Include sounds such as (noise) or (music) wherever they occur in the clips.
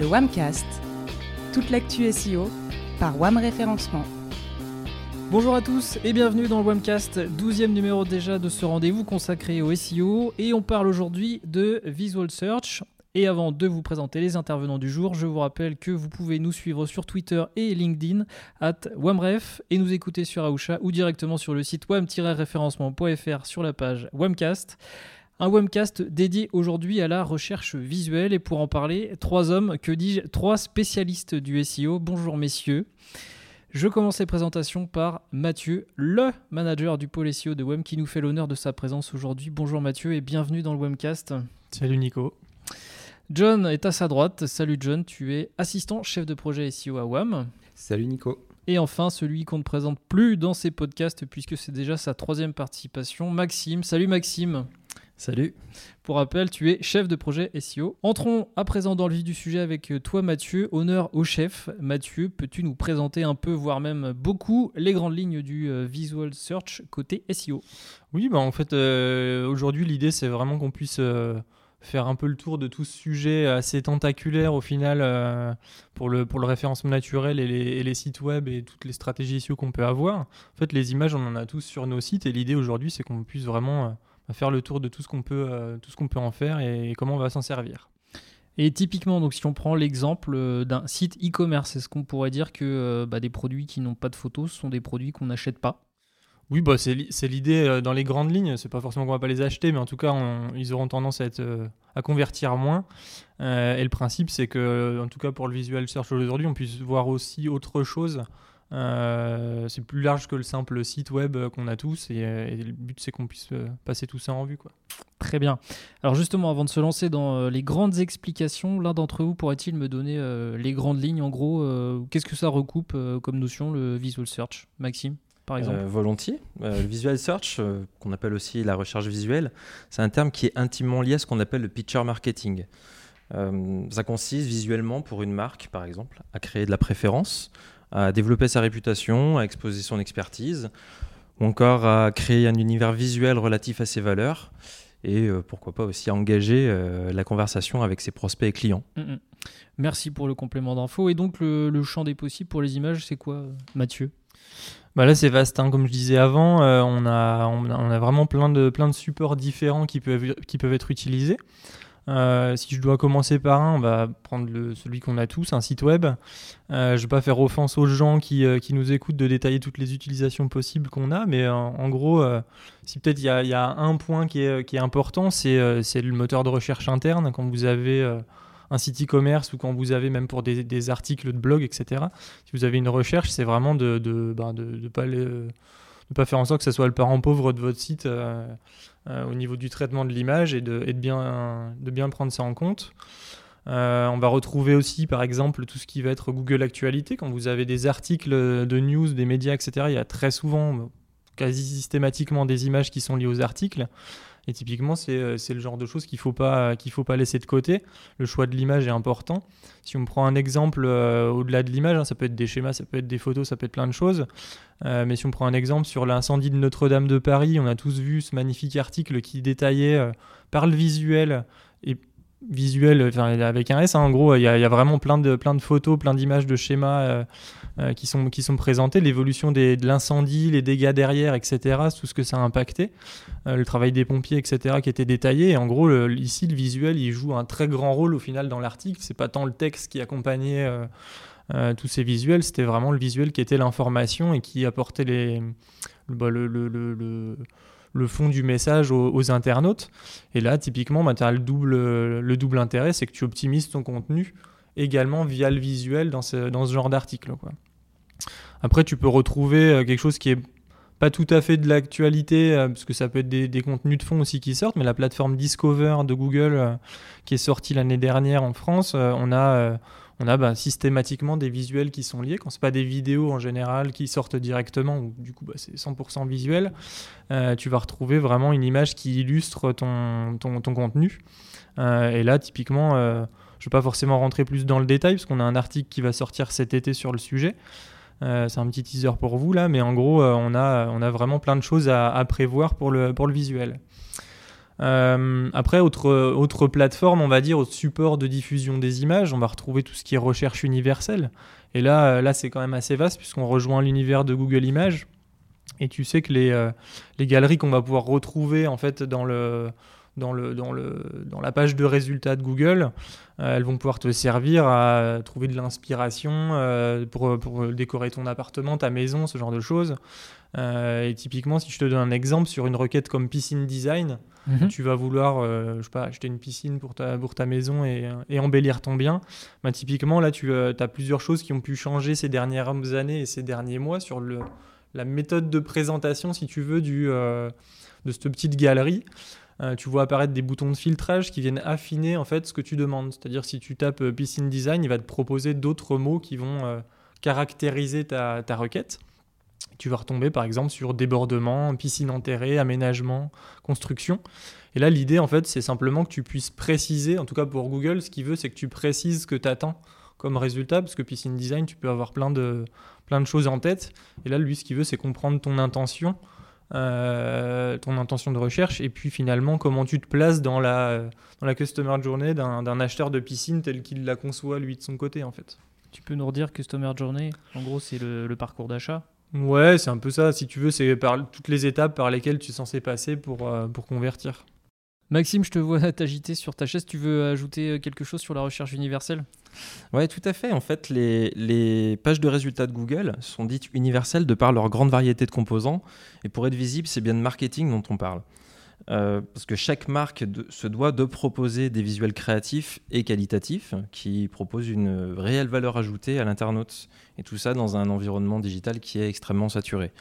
le Wamcast, toute l'actu SEO par Wam Référencement. Bonjour à tous et bienvenue dans le Wamcast, 12e numéro déjà de ce rendez-vous consacré au SEO et on parle aujourd'hui de Visual Search. Et avant de vous présenter les intervenants du jour, je vous rappelle que vous pouvez nous suivre sur Twitter et LinkedIn at Wamref et nous écouter sur Aoucha ou directement sur le site wam-référencement.fr sur la page Wamcast. Un webcast dédié aujourd'hui à la recherche visuelle et pour en parler, trois hommes, que dis-je, trois spécialistes du SEO. Bonjour messieurs. Je commence les présentations par Mathieu, le manager du pôle SEO de WEM qui nous fait l'honneur de sa présence aujourd'hui. Bonjour Mathieu et bienvenue dans le Webcast. Salut Nico. John est à sa droite. Salut John, tu es assistant chef de projet SEO à WAM. Salut Nico. Et enfin, celui qu'on ne présente plus dans ces podcasts puisque c'est déjà sa troisième participation, Maxime. Salut Maxime. Salut. Pour rappel, tu es chef de projet SEO. Entrons à présent dans le vif du sujet avec euh, toi Mathieu. Honneur au chef. Mathieu, peux-tu nous présenter un peu, voire même beaucoup, les grandes lignes du euh, Visual Search côté SEO Oui, bah en fait, euh, aujourd'hui, l'idée, c'est vraiment qu'on puisse faire un peu le tour de tout ce sujet assez tentaculaire au final pour, le, pour le référencement naturel et les, et les, sites web et toutes les stratégies SEO qu'on peut avoir. En fait, les images, on en a tous sur nos sites et l'idée aujourd'hui, c'est qu'on puisse vraiment faire le tour de tout ce qu'on peut, euh, tout ce qu'on peut en faire et, comment on va s'en servir. Et typiquement, donc si on prend l'exemple euh, d'un site e-commerce, est-ce qu'on pourrait dire que euh, bah, des produits qui n'ont pas de photos sont des produits qu'on n'achète pas? Oui, bah c'est l'idée dans les grandes lignes. C'est pas forcément qu'on va pas les acheter, mais en tout cas, ils auront tendance à, être, à convertir moins. et le principe, c'est que, en tout cas pour le visual search aujourd'hui, on puisse voir aussi autre chose euh, c'est plus large que le simple site web qu'on a tous et, le but c'est qu'on puisse euh, passer tout ça en vue. Quoi. Très bien. Alors justement, avant de se lancer dans euh, les grandes explications, l'un d'entre vous pourrait-il me donner les grandes lignes En gros, qu'est-ce que ça recoupe comme notion, le visual search Maxime par exemple? Volontiers. le visual search, qu'on appelle aussi la recherche visuelle, c'est un terme qui est intimement lié à ce qu'on appelle le picture marketing. ça consiste visuellement pour une marque, par exemple, à créer de la préférence, à développer sa réputation, à exposer son expertise, ou encore à créer un univers visuel relatif à ses valeurs, et euh, pourquoi pas aussi à engager euh, la conversation avec ses prospects et clients. Mm, mm. Merci pour le complément d'info. Et donc le, champ des possibles pour les images, c'est quoi, Mathieu? Bah là, c'est vaste. Hein. Comme je disais avant, euh, on, a, on, a, vraiment plein de, plein de supports différents qui peuvent, qui peuvent être utilisés. Euh, si je dois commencer par un, on va prendre le, celui qu'on a tous, un site web. Euh, je ne vais pas faire offense aux gens qui, euh, qui, nous écoutent de détailler toutes les utilisations possibles qu'on a, mais en gros, si peut-être il y, a un point qui est, qui est important, c'est le moteur de recherche interne. Quand vous avez un site e-commerce ou quand vous avez même pour des, articles de blog, etc. Si vous avez une recherche, c'est vraiment de ne ben de, de, pas pas faire en sorte que ce soit le parent pauvre de votre site euh, au niveau du traitement de l'image et, de, bien, de bien prendre ça en compte. Euh, on va retrouver aussi, par exemple, tout ce qui va être Google Actualité. Quand vous avez des articles de news, des médias, etc., il y a très souvent, quasi systématiquement, des images qui sont liées aux articles. Et typiquement, c'est euh, le genre de choses qu'il ne faut, pas, faut pas laisser de côté. Le choix de l'image est important. Si on prend un exemple euh, au-delà de l'image, hein, ça peut être des schémas, ça peut être des photos, ça peut être plein de choses. Euh, mais si on prend un exemple sur l'incendie de Notre-Dame de Paris, on a tous vu ce magnifique article qui détaillait par le visuel et visuel, avec un S, hein, en gros, il y, a vraiment plein de, plein de photos, plein d'images, de schémas euh, euh, qui, sont, qui sont présentés, l'évolution de l'incendie, les dégâts derrière, etc., tout ce que ça a impacté, euh, le travail des pompiers, etc., qui était détaillé. En gros, ici, le visuel, il joue un très grand rôle au final dans l'article. C'est pas tant le texte qui accompagnait tous ces visuels, c'était vraiment le visuel qui était l'information et qui apportait les, bah, le, le, le le fond du message aux, internautes. Et là, typiquement, bah, le, double, le double intérêt, c'est que tu optimises ton contenu également via le visuel dans ce, genre d'article. Après, tu peux retrouver euh, quelque chose qui est pas tout à fait de l'actualité, euh, parce que ça peut être des, contenus de fond aussi qui sortent, mais la plateforme Discover de Google, euh, qui est sortie l'année dernière en France, on a bah, systématiquement des visuels qui sont liés. Quand ce pas des vidéos en général qui sortent directement, ou du coup bah, c'est 100% visuel, tu vas retrouver vraiment une image qui illustre ton, contenu. Et là, typiquement, je ne vais pas forcément rentrer plus dans le détail, parce qu'on a un article qui va sortir cet été sur le sujet. c'est un petit teaser pour vous là, mais en gros, on, a, on a vraiment plein de choses à, prévoir pour le, visuel. Euh, après, autre, autre plateforme, on va dire, au support de diffusion des images, on va retrouver tout ce qui est recherche universelle. Et là, euh, c'est quand même assez vaste puisqu'on rejoint l'univers de Google Images. Et tu sais que les, euh, les galeries qu'on va pouvoir retrouver en fait dans le, dans, le, dans, le, dans la page de résultats de Google, elles vont pouvoir te servir à trouver de l'inspiration pour, pour, décorer ton appartement, ta maison, ce genre de choses. et typiquement, si je te donne un exemple sur une requête comme Piscine Design, Mhm. tu vas vouloir euh, je sais pas, acheter une piscine pour ta, pour ta maison et, et embellir ton bien, bah, typiquement là tu euh, as plusieurs choses qui ont pu changer ces dernières années et ces derniers mois sur le, la méthode de présentation, si tu veux, du, euh, de cette petite galerie. Tu vois apparaître des boutons de filtrage qui viennent affiner en fait ce que tu demandes. C'est-à-dire si tu tapes piscine design, il va te proposer d'autres mots qui vont caractériser ta, ta requête tu vas retomber par exemple sur débordement, piscine enterrée, aménagement, construction. Et là, l'idée, en fait, c'est simplement que tu puisses préciser, en tout cas pour Google, ce qu'il veut, c'est que tu précises ce que tu attends comme résultat, parce que piscine design, tu peux avoir plein de, plein de choses en tête. Et là, lui, ce qu'il veut, c'est comprendre ton intention, euh, ton intention de recherche, et puis finalement, comment tu te places dans la, dans la customer journey d'un acheteur de piscine tel qu'il la conçoit, lui, de son côté, en fait. Tu peux nous redire customer journey En gros, c'est le parcours d'achat? Ouais, c'est un peu ça. Si tu veux, c'est par toutes les étapes par lesquelles tu es censé passer pour, euh, pour convertir. Maxime, je te vois (laughs) t'agiter sur ta chaise. Tu veux ajouter euh, quelque chose sur la recherche universelle? Ouais, tout à fait. En fait, les, les, pages de résultats de Google sont dites universelles de par leur grande variété de composants. Et pour être visible, c'est bien de marketing dont on parle. Euh, parce que chaque marque se doit de proposer des visuels créatifs et qualitatifs qui proposent une réelle valeur ajoutée à l'internaute. Et tout ça dans un environnement digital qui est extrêmement saturé.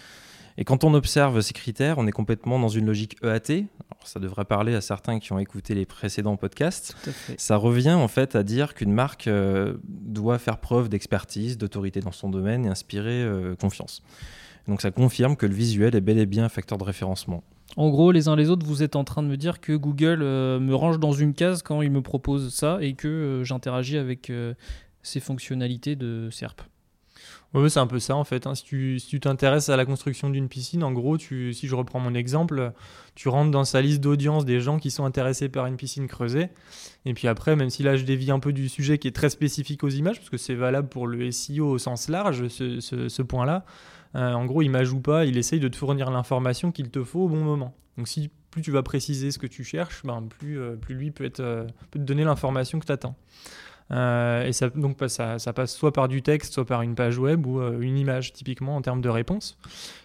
Et quand on observe ces critères, on est complètement dans une logique EAT. ça devrait parler à certains qui ont écouté les précédents podcasts. Ça revient en fait à dire qu'une marque euh, doit faire preuve d'expertise, d'autorité dans son domaine et inspirer euh, confiance. Donc ça confirme que le visuel est bel et bien un facteur de référencement. En gros, les uns les autres, vous êtes en train de me dire que Google euh, me range dans une case quand il me propose ça et que j'interagis avec ces fonctionnalités de SERP. Oui, c'est un peu ça en fait. Hein. Si tu t'intéresses à la construction d'une piscine, en gros, tu, si je reprends mon exemple, tu rentres dans sa liste d'audience des gens qui sont intéressés par une piscine creusée. Et puis après, même si là je dévie un peu du sujet qui est très spécifique aux images, parce que c'est valable pour le SEO au sens large, ce, ce point-là, euh, en gros, il m'ajoute pas, il essaye de te fournir l'information qu'il te faut au bon moment. Donc si plus tu vas préciser ce que tu cherches, ben, plus, euh, plus lui peut, être, euh, peut te donner l'information que tu attends. Et ça, donc, ça, passe soit par du texte, soit par une page web ou une image, typiquement en termes de réponse.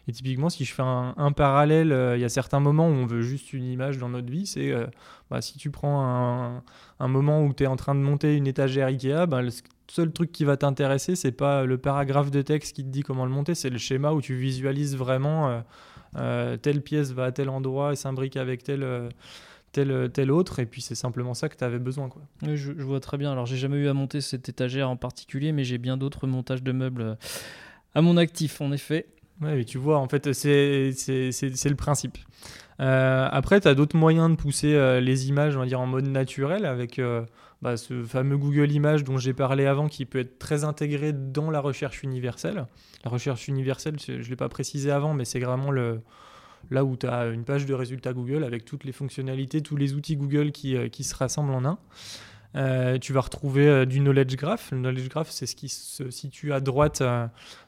Et typiquement, si je fais un, parallèle, il y a certains moments où on veut juste une image dans notre vie. C'est bah, si tu prends un, moment où tu es en train de monter une étagère Ikea, bah, seul truc qui va t'intéresser, c'est pas le paragraphe de texte qui te dit comment le monter, c'est le schéma où tu visualises vraiment euh, euh, telle pièce va à tel endroit et s'imbrique avec tel, euh, tel, tel autre, et puis c'est simplement ça que tu avais besoin. Quoi. je, je, vois très bien. Alors, j'ai jamais eu à monter cette étagère en particulier, mais j'ai bien d'autres montages de meubles à mon actif, en effet. Ouais, mais tu vois, en fait, c'est le principe. après, tu as d'autres moyens de pousser les images, on va dire, en mode naturel, avec bah, ce fameux Google Images dont j'ai parlé avant qui peut être très intégré dans la recherche universelle. La recherche universelle, je ne l'ai pas précisé avant, mais c'est vraiment le, là où tu as une page de résultats Google avec toutes les fonctionnalités, tous les outils Google qui, euh, se rassemblent en un. Euh, tu vas retrouver euh, du knowledge graph. Le knowledge graph, c'est ce qui se situe à droite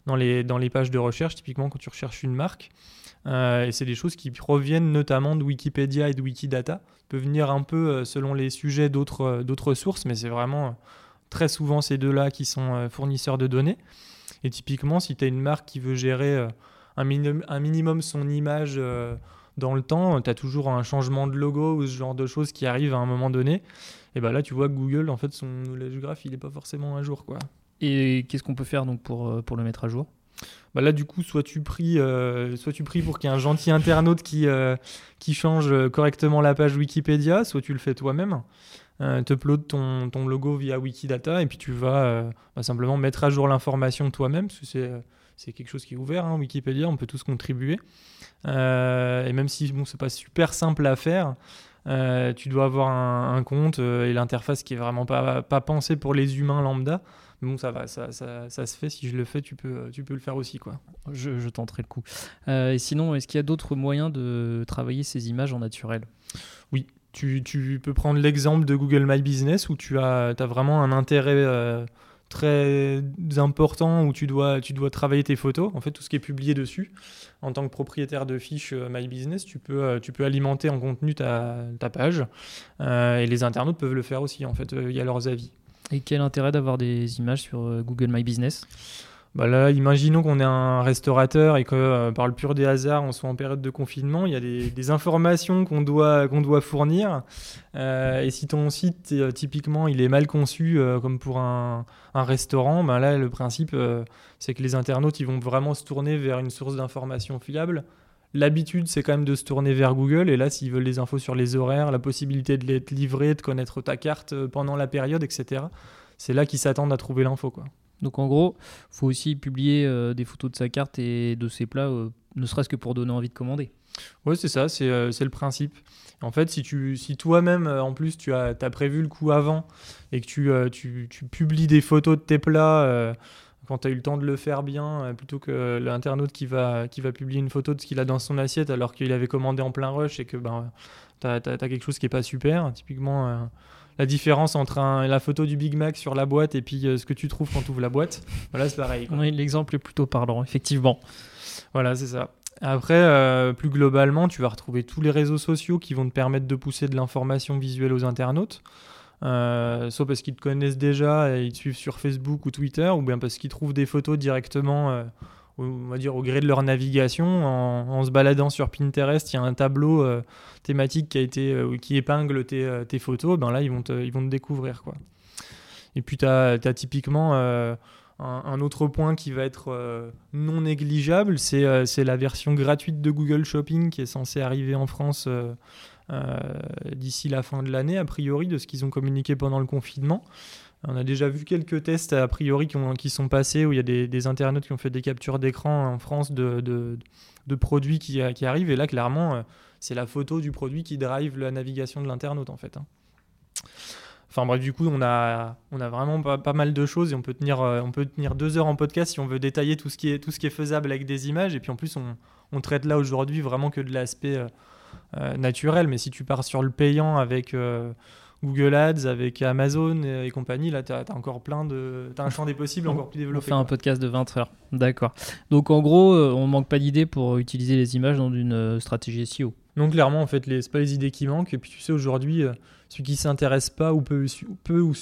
dans, les, pages de recherche, typiquement quand tu recherches une marque. et c'est des choses qui proviennent notamment de Wikipédia et de Wikidata peut venir un peu selon les sujets d'autres d'autres sources, mais c'est vraiment très souvent ces deux-là qui sont fournisseurs de données. Et typiquement, si tu as une marque qui veut gérer un, minimum, un minimum son image dans le temps, tu as toujours un changement de logo ou ce genre de choses qui arrivent à un moment donné. Et ben là, tu vois que Google, en fait, son knowledge graph, il n'est pas forcément à jour. Quoi. Et qu'est-ce qu'on peut faire donc pour, pour le mettre à jour? Bah là, du coup, soit tu pries, euh, soit tu pries pour qu'il y ait un gentil internaute qui, euh, qui change correctement la page Wikipédia, soit tu le fais toi-même. Euh, tu uploads ton, ton, logo via Wikidata et puis tu vas euh, bah, simplement mettre à jour l'information toi-même, parce que c'est, c'est quelque chose qui est ouvert, hein, Wikipédia, on peut tous contribuer. et même si bon, c'est pas super simple à faire, tu dois avoir un, un compte et l'interface qui est vraiment pas, pas pensée pour les humains lambda bon, ça va, ça, ça, ça, se fait. Si je le fais, tu peux, tu peux le faire aussi. Quoi. Je, je tenterai le coup. Euh, et sinon, est-ce qu'il y a d'autres moyens de travailler ces images en naturel? Oui. tu, tu peux prendre l'exemple de Google My Business où tu as, as vraiment un intérêt euh, très important où tu dois, tu dois travailler tes photos, en fait tout ce qui est publié dessus. En tant que propriétaire de fiches euh, My Business, tu peux, euh, tu peux alimenter en contenu ta, ta page euh, et les internautes peuvent le faire aussi, en fait, il y a leurs avis. Et quel intérêt d'avoir des images sur Google My Business? Bah là, imaginons qu'on est un restaurateur et que euh, par le pur des hasards, on soit en période de confinement, il y a des, informations qu'on doit, doit fournir. Euh, et si ton site, euh, typiquement, il est mal conçu comme pour un, un restaurant, ben là, le principe, c'est que les internautes, ils vont vraiment se tourner vers une source d'information fiable. L'habitude, c'est quand même de se tourner vers Google. Et là, s'ils veulent des infos sur les horaires, la possibilité de les livrer, de connaître ta carte pendant la période, etc., c'est là qu'ils s'attendent à trouver l'info. quoi. Donc en gros, faut aussi publier euh, des photos de sa carte et de ses plats, euh, ne serait-ce que pour donner envie de commander. Oui, c'est ça, c'est euh, c'est le principe. En fait, si, si toi-même, en plus, tu as, as prévu le coup avant et que tu, tu, tu publies des photos de tes plats quand tu as eu le temps de le faire bien, plutôt que l'internaute qui va, qui va publier une photo de ce qu'il a dans son assiette alors qu'il avait commandé en plein rush et que ben, tu as, quelque chose qui est pas super. Typiquement, la différence entre un- la photo du Big Mac sur la boîte et puis euh, ce que tu trouves quand tu ouvres la boîte, voilà, c'est pareil. quoi. Oui, L'exemple est plutôt parlant, effectivement. Voilà, c'est ça. Après, euh, plus globalement, tu vas retrouver tous les réseaux sociaux qui vont te permettre de pousser de l'information visuelle aux internautes. Euh, soit parce qu'ils te connaissent déjà et ils te suivent sur Facebook ou Twitter, ou bien parce qu'ils trouvent des photos directement, on va dire, au gré de leur navigation. En, se baladant sur Pinterest, il y a un tableau euh, thématique qui, a été, euh, qui épingle tes, euh, tes photos. Ben là, ils vont te, ils vont te découvrir. Quoi. Et puis, tu as, typiquement un, un autre point qui va être non négligeable, c'est la version gratuite de Google Shopping qui est censée arriver en France d'ici la fin de l'année, a priori, de ce qu'ils ont communiqué pendant le confinement. On a déjà vu quelques tests, a priori, qui, ont- qui sont passés, où il y a des, internautes qui ont fait des captures d'écran en France de, produits qui, arrivent. Et là, clairement, euh, c'est la photo du produit qui drive la navigation de l'internaute, en fait. hein. Enfin bref, du coup, on a, vraiment pas, mal de choses et on peut, tenir, euh, on peut tenir deux heures en podcast si on veut détailler tout ce qui est, faisable avec des images. Et puis en plus, on, on traite là aujourd'hui vraiment que de l'aspect euh, naturel. Mais si tu pars sur le payant avec Google Ads, avec Amazon et, et compagnie, là, tu as, encore plein de. Tu un champ des possibles encore plus On développé. fait un quoi. podcast de 20 heures. D'accord. Donc en gros, euh, on manque pas d'idées pour utiliser les images dans une euh, stratégie SEO. Donc clairement, en fait, les, c'est pas les idées qui manquent. Et puis tu sais, aujourd'hui, euh, celui qui s'intéresse pas ou peu, ou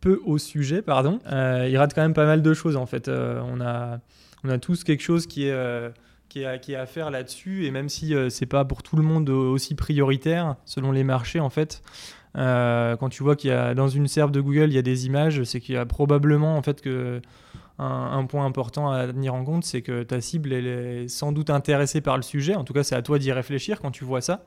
peu au sujet, pardon, euh, il rate quand même pas mal de choses en fait. Euh, on, a, on a tous quelque chose qui est, euh, qui est, à, qui est à faire là-dessus. Et même si c'est pas pour tout le monde aussi prioritaire, selon les marchés en fait, euh, quand tu vois qu'il y a dans une serve de Google, il y a des images, c'est qu'il y a probablement en fait que un, point important à tenir en compte, c'est que ta cible est sans doute intéressée par le sujet. En tout cas, c'est à toi d'y réfléchir quand tu vois ça.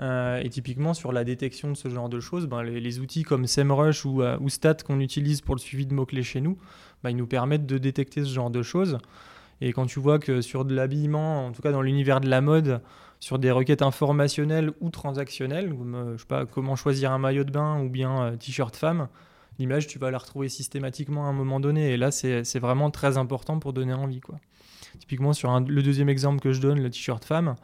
Euh, et typiquement sur la détection de ce genre de choses, ben, les, outils comme SEMrush ou, euh, ou Stat qu'on utilise pour le suivi de mots-clés chez nous, ben, ils nous permettent de détecter ce genre de choses. Et quand tu vois que sur de l'habillement, en tout cas dans l'univers de la mode, sur des requêtes informationnelles ou transactionnelles, comme euh, je sais pas, comment choisir un maillot de bain ou bien euh, t-shirt femme, l'image tu vas la retrouver systématiquement à un moment donné. Et là, c'est vraiment très important pour donner envie. Quoi. Typiquement, sur le deuxième exemple que je donne, le t-shirt femme,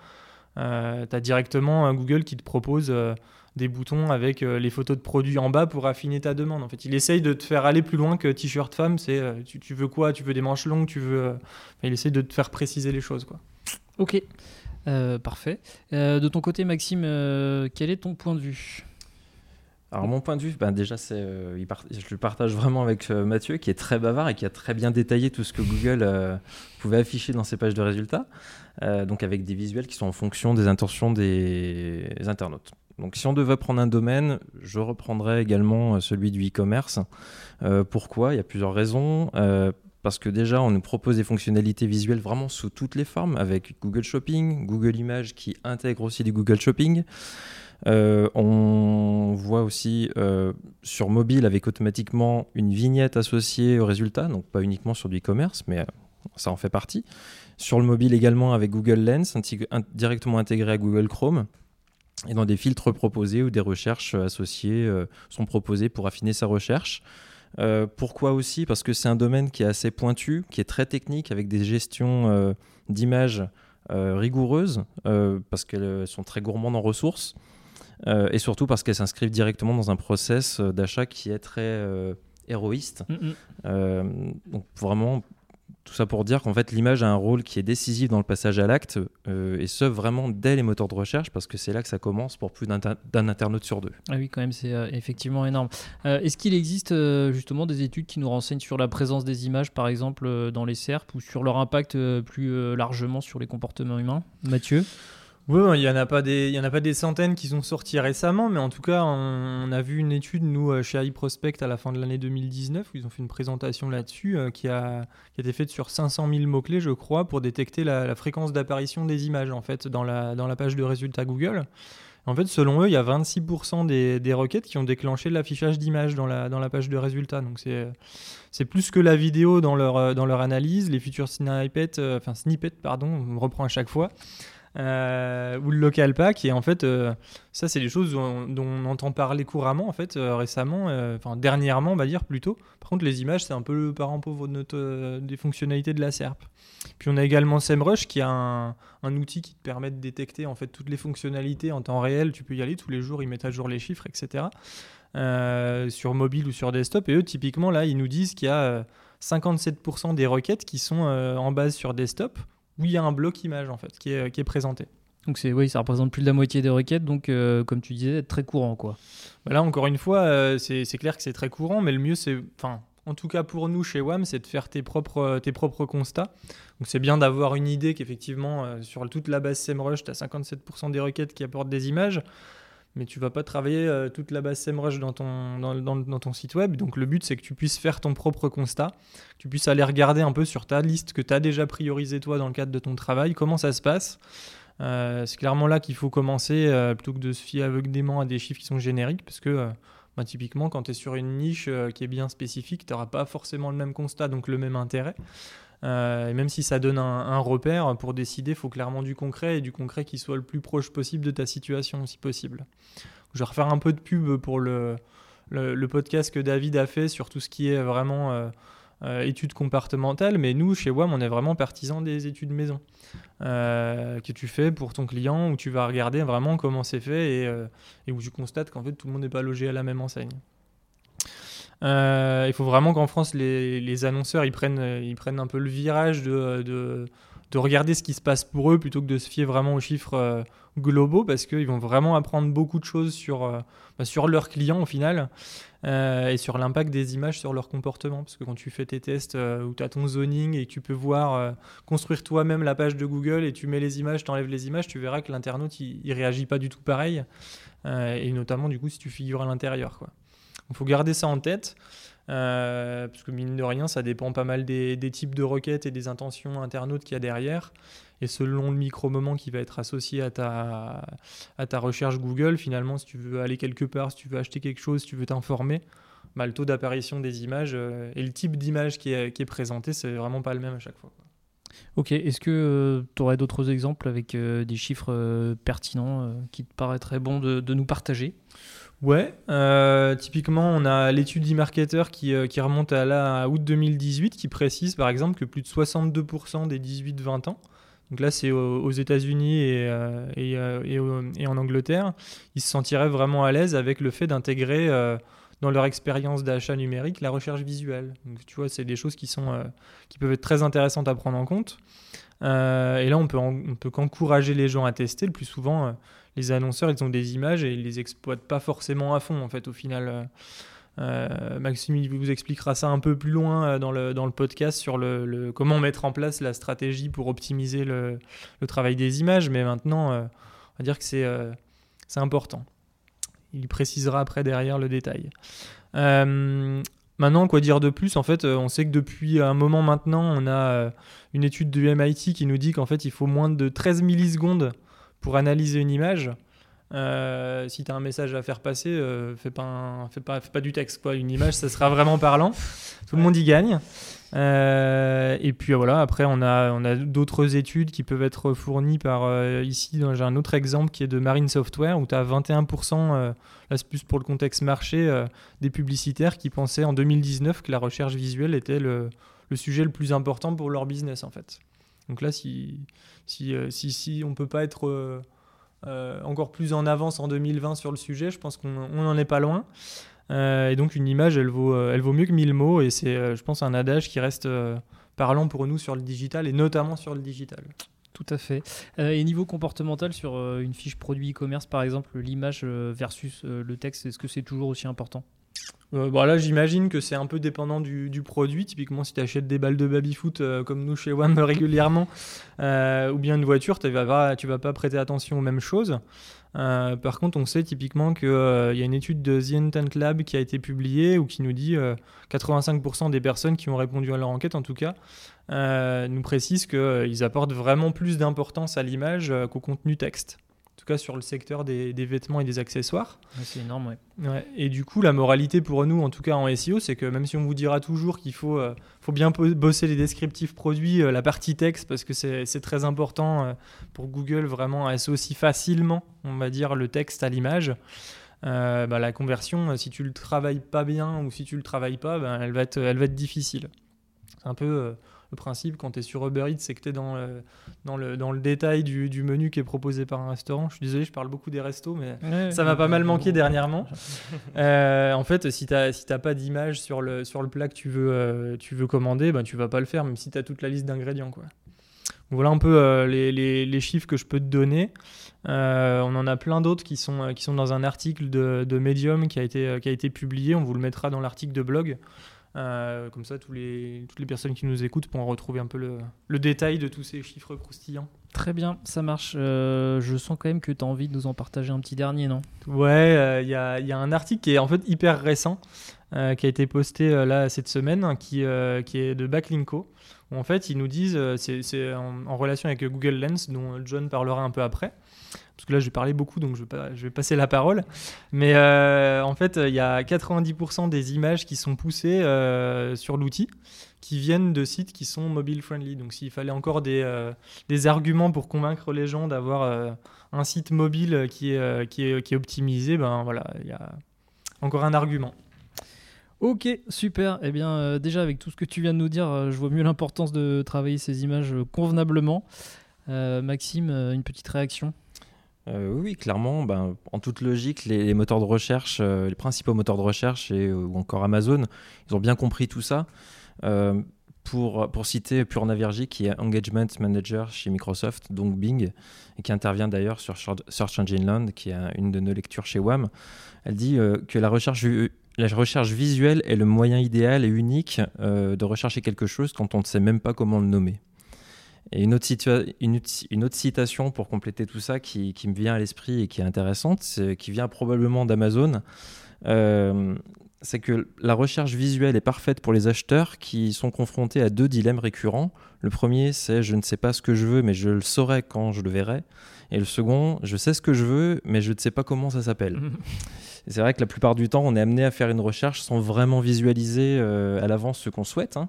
tu as directement un Google qui te propose euh, des boutons avec euh, les photos de produits en bas pour affiner ta demande. En fait, il essaye de te faire aller plus loin que t-shirt femme. C'est euh, tu, veux quoi? Tu veux des manches longues? Tu veux euh, Il essaye de te faire préciser les choses. Quoi. Ok. Euh, parfait. Euh, de ton côté, Maxime, euh, quel est ton point de vue? Alors mon point de vue, ben déjà je le partage vraiment avec Mathieu qui est très bavard et qui a très bien détaillé tout ce que Google pouvait afficher dans ses pages de résultats, donc avec des visuels qui sont en fonction des intentions des internautes. Donc si on devait prendre un domaine, je reprendrais également celui du e-commerce. Pourquoi? Il y a plusieurs raisons. Parce que déjà, on nous propose des fonctionnalités visuelles vraiment sous toutes les formes, avec Google Shopping, Google Images qui intègre aussi du Google Shopping. Euh, on voit aussi euh, sur mobile avec automatiquement une vignette associée au résultat, donc pas uniquement sur du e-commerce, mais euh, ça en fait partie. Sur le mobile également avec Google Lens, directement intégré à Google Chrome, et dans des filtres proposés ou des recherches associées sont proposées pour affiner sa recherche. Euh, pourquoi aussi? Parce que c'est un domaine qui est assez pointu, qui est très technique, avec des gestions euh, d'images euh, rigoureuses, euh, parce qu'elles sont très gourmandes en ressources. et surtout parce qu'elles s'inscrivent directement dans un process d'achat qui est très héroïste. Mm, mm. Donc vraiment, tout ça pour dire qu'en fait l'image a un rôle qui est décisif dans le passage à l'acte, euh, et ce vraiment dès les moteurs de recherche, parce que c'est là que ça commence pour plus d'un internaute sur deux. Ah oui, quand même, c'est euh, effectivement énorme. Euh, Est-ce qu'il existe justement des études qui nous renseignent sur la présence des images, par exemple, dans les SERP ou sur leur impact plus largement sur les comportements humains? Mathieu? Oui, il n'y en, a pas des- en a pas des centaines qui sont sortis récemment, mais en tout cas, on, a vu une étude, nous, euh, chez iProspect, à la fin de l'année 2019, où ils ont fait une présentation là-dessus, euh, qui, a, qui a été faite sur 500 000 mots-clés, je crois, pour détecter la, fréquence d'apparition des images, en fait, dans la, dans la page de résultats Google. En fait, selon eux, il y a 26% des, des requêtes qui ont déclenché l'affichage d'images dans la, dans la page de résultats. Donc, c'est plus que la vidéo dans leur, euh, dans leur analyse. Les futurs snippets, enfin snippets, pardon, on reprend à chaque fois. Euh, ou le local pack et en fait euh, ça c'est des choses dont on, entend parler couramment en fait euh, récemment euh, enfin dernièrement on va dire plutôt. Par contre les images c'est un peu le parent pauvre des fonctionnalités de la SERP puis on a également SEMrush qui a un, un outil qui te permet de détecter en fait toutes les fonctionnalités en temps réel. Tu peux y aller tous les jours ils mettent à jour les chiffres etc sur mobile ou sur desktop. Et eux typiquement là ils nous disent qu'il y a euh, 57% des requêtes qui sont en base sur desktop où il y a un bloc image en fait qui est, qui est présenté. Donc c'est oui, ça représente plus de la moitié des requêtes, donc euh, comme tu disais, très courant quoi. Bah là encore une fois, euh, c'est clair que c'est très courant, mais le mieux c'est, enfin, en tout cas pour nous chez WAM, c'est de faire tes propres, euh, tes propres constats. Donc c'est bien d'avoir une idée qu'effectivement euh, sur toute la base SEMrush, tu as 57% des requêtes qui apportent des images. Mais tu vas pas travailler euh, toute la base SEMrush dans ton, dans, ton site web. Donc le but, c'est que tu puisses faire ton propre constat, que tu puisses aller regarder un peu sur ta liste que tu as déjà priorisé toi dans le cadre de ton travail, comment ça se passe? Euh, c'est clairement là qu'il faut commencer euh, plutôt que de se fier aveuglément à des chiffres qui sont génériques parce que bah, typiquement quand tu es sur une niche qui est bien spécifique, tu n'auras pas forcément le même constat, donc le même intérêt. Euh, et même si ça donne un, repère, pour décider, il faut clairement du concret et du concret qui soit le plus proche possible de ta situation si possible. Je vais refaire un peu de pub pour le, podcast que David a fait sur tout ce qui est vraiment euh, euh, études comportementales, mais nous, chez WAM, on est vraiment partisans des études maison que tu fais pour ton client, où tu vas regarder vraiment comment c'est fait et, et où tu constates qu'en fait tout le monde n'est pas logé à la même enseigne. Euh, il faut vraiment qu'en France, les, annonceurs ils prennent, euh, ils prennent un peu le virage de, de, de regarder ce qui se passe pour eux plutôt que de se fier vraiment aux chiffres euh, globaux parce qu'ils vont vraiment apprendre beaucoup de choses sur, bah, leurs clients au final et sur l'impact des images sur leur comportement. Parce que quand tu fais tes tests euh, où tu as ton zoning et tu peux voir construire toi-même la page de Google et tu mets les images, tu enlèves les images, tu verras que l'internaute il, il réagit pas du tout pareil. Et notamment du coup si tu figures à l'intérieur. Il faut garder ça en tête. euh, parce que mine de rien, ça dépend pas mal des, types de requêtes et des intentions internautes qu'il y a derrière. Et selon le micro-moment qui va être associé à ta, recherche Google, finalement, si tu veux aller quelque part, si tu veux acheter quelque chose, si tu veux t'informer, bah, le taux d'apparition des images euh, et le type d'image qui est, qui est présenté, c'est vraiment pas le même à chaque fois. Ok, est-ce que tu aurais d'autres exemples avec euh, des chiffres euh, pertinents euh, qui te paraîtraient bons de nous partager? Ouais, euh, typiquement, on a l'étude e-marketer qui, euh, qui remonte à, à août 2018 qui précise par exemple que plus de 62% des 18-20 ans, donc là c'est aux, États-Unis et, euh, et, et en Angleterre, ils se sentiraient vraiment à l'aise avec le fait d'intégrer dans leur expérience d'achat numérique la recherche visuelle. Donc tu vois, c'est des choses qui, sont, qui peuvent être très intéressantes à prendre en compte. Et là, on peut, peut qu'encourager les gens à tester. Le plus souvent, les annonceurs, ils ont des images et ils les exploitent pas forcément à fond, en fait, au final. euh. Maxime, il vous expliquera ça un peu plus loin euh, dans le, dans le podcast sur le, comment mettre en place la stratégie pour optimiser le, travail des images. Mais maintenant, euh, on va dire que c'est important. Il précisera après derrière le détail. Maintenant, quoi dire de plus? En fait, on sait que depuis un moment maintenant, on a une étude du MIT qui nous dit qu'en fait, il faut moins de 13 millisecondes pour analyser une image. Euh, si tu as un message à faire passer, euh, fais, pas un- fais, pas, fais pas du texte. Quoi. Une image, ça sera vraiment parlant. Tout le monde y gagne. Euh, et puis voilà, après, on a, on a d'autres études qui peuvent être fournies par euh, ici. J'ai un autre exemple qui est de Marine Software où tu as 21%, euh, là c'est plus pour le contexte marché, euh, des publicitaires qui pensaient en 2019 que la recherche visuelle était le, le sujet le plus important pour leur business en fait. Donc là, si, euh, on peut pas être euh, encore plus en avance en 2020 sur le sujet. Je pense qu'on n'en est pas loin. et donc une image, elle vaut, elle vaut mieux que 1000 mots. Et c'est, je pense, un adage qui reste parlant pour nous sur le digital et notamment sur le digital. Tout à fait. et niveau comportemental, sur une fiche produit e-commerce, par exemple, l'image versus le texte, est-ce que c'est toujours aussi important? Euh, bon, là, j'imagine que c'est un peu dépendant du, produit. Typiquement, si tu achètes des balles de baby-foot euh, comme nous chez WAM (laughs) régulièrement, euh, ou bien une voiture, tu vas, vas pas prêter attention aux mêmes choses. par contre, on sait typiquement qu'il y a une étude de The Intent Lab qui a été publiée ou qui nous dit 85% des personnes qui ont répondu à leur enquête, en tout cas, nous précisent qu'ils apportent vraiment plus d'importance à l'image qu'au contenu texte tout cas sur le secteur des, vêtements et des accessoires. c'est énorme, ouais. Et du coup, la moralité pour nous, en tout cas en SEO, c'est que même si on vous dira toujours qu'il faut, euh, faut bien bosser les descriptifs produits, euh, la partie texte, parce que c'est très important euh, pour Google vraiment à associer facilement, on va dire, le texte à l'image. Bah, la conversion, si tu le travailles pas bien ou si tu le travailles pas, bah, elle, va être, elle va être difficile. C'est un peu le principe quand tu es sur Uber Eats, c'est que tu es dans, dans, le, dans le détail du, du, menu qui est proposé par un restaurant. Je suis désolé, je parle beaucoup des restos, mais ça m'a pas mal manqué dernièrement. (laughs) Euh, en fait, si tu n'as si pas d'image sur le, sur le plat que tu veux, euh, tu veux commander, ben, tu vas pas le faire, même si tu as toute la liste d'ingrédients. Quoi. Voilà un peu euh, les, les, les, chiffres que je peux te donner. on en a plein d'autres qui sont, qui sont dans un article de, de Medium qui a, été, qui a été publié. On vous le mettra dans l'article de blog. Euh, comme ça, tous les, toutes les personnes qui nous écoutent pourront retrouver un peu le, le détail de tous ces chiffres croustillants. Très bien, ça marche. Euh, je sens quand même que tu as envie de nous en partager un petit dernier, non? Ouais, euh, il y, a, y, a, un article qui est en fait hyper récent, qui a été posté là cette semaine, qui, qui est de Backlinko. Où en fait, ils nous disent, c'est en, en, relation avec Google Lens, dont John parlera un peu après parce que là je vais parler beaucoup donc je vais, passer la parole. Mais euh, en fait, il y a 90% des images qui sont poussées euh, sur l'outil qui viennent de sites qui sont mobile friendly. Donc s'il fallait encore des, euh, arguments pour convaincre les gens d'avoir un site mobile qui est optimisé, ben voilà, il y a encore un argument. Ok, super. Eh bien, déjà avec tout ce que tu viens de nous dire, je vois mieux l'importance de travailler ces images convenablement. Maxime, une petite réaction? Euh, oui, clairement, ben, en toute logique, les, moteurs de recherche, euh, les principaux moteurs de recherche et, euh, ou encore Amazon, ils ont bien compris tout ça. pour, citer Pure Navergy, qui est Engagement Manager chez Microsoft, donc Bing, et qui intervient d'ailleurs sur Search Engine Land, qui est une de nos lectures chez WAM, elle dit que la recherche, la recherche visuelle est le moyen idéal et unique de rechercher quelque chose quand on ne sait même pas comment le nommer. Et une autre, citation pour compléter tout ça qui, qui me vient à l'esprit et qui est intéressante, qui vient probablement d'Amazon, euh, c'est que la recherche visuelle est parfaite pour les acheteurs qui sont confrontés à deux dilemmes récurrents. Le premier, c'est je ne sais pas ce que je veux, mais je le saurai quand je le verrai. Et le second, je sais ce que je veux, mais je ne sais pas comment ça s'appelle. (laughs) c'est vrai que la plupart du temps, on est amené à faire une recherche sans vraiment visualiser euh, à l'avance ce qu'on souhaite. Hein.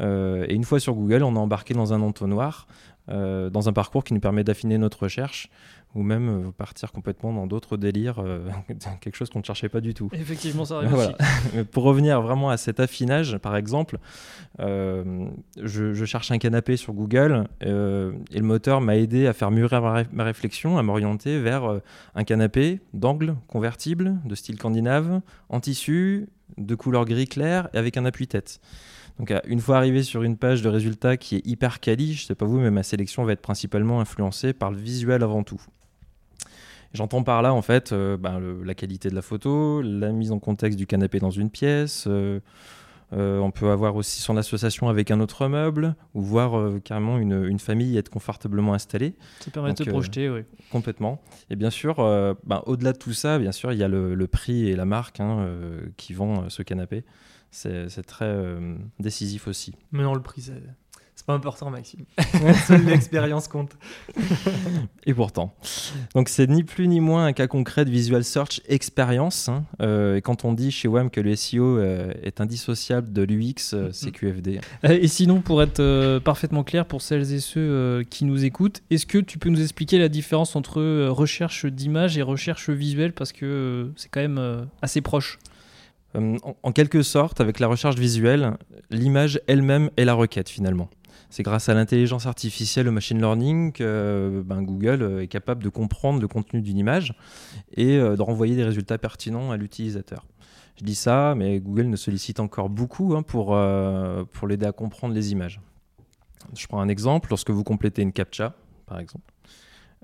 Euh, et une fois sur Google, on est embarqué dans un entonnoir, euh, dans un parcours qui nous permet d'affiner notre recherche ou même euh, partir complètement dans d'autres délires, euh, (laughs) quelque chose qu'on ne cherchait pas du tout. Effectivement, ça (laughs) arrive (laughs) Pour revenir vraiment à cet affinage, par exemple, euh, je, cherche un canapé sur Google et le moteur m'a aidé à faire mûrir ma, réflexion, à m'orienter vers un canapé d'angle convertible, de style scandinave, en tissu, de couleur gris clair et avec un appui-tête. Donc, une fois arrivé sur une page de résultats qui est hyper quali, je sais pas vous, mais ma sélection va être principalement influencée par le visuel avant tout. J'entends par là en fait euh, ben, la qualité de la photo, la mise en contexte du canapé dans une pièce. Euh, euh, on peut avoir aussi son association avec un autre meuble ou voir carrément une, famille être confortablement installée. Ça permet de se projeter, oui. Complètement. Et bien sûr, ben, au-delà de tout ça, bien sûr, il y a le, prix et la marque hein, qui vend ce canapé. C'est très décisif aussi. Mais non, le prix, c'est pas important, Maxime. (laughs) (laughs) Seule l'expérience compte. (laughs) et pourtant. Donc, c'est ni plus ni moins un cas concret de Visual Search expérience. Hein. Euh, et quand on dit chez WAM que le SEO euh, est indissociable de l'UX, euh, c'est QFD. Et sinon, pour être parfaitement clair pour celles et ceux qui nous écoutent, est-ce que tu peux nous expliquer la différence entre recherche d'image et recherche visuelle? Parce que c'est quand même assez proche. En, en quelque sorte, avec la recherche visuelle, l'image elle-même est la requête finalement. C'est grâce à l'intelligence artificielle, au machine learning, que ben, Google est capable de comprendre le contenu d'une image et de renvoyer des résultats pertinents à l'utilisateur. Je dis ça, mais Google ne sollicite encore beaucoup hein, pour, pour l'aider à comprendre les images. Je prends un exemple, lorsque vous complétez une captcha, par exemple, euh,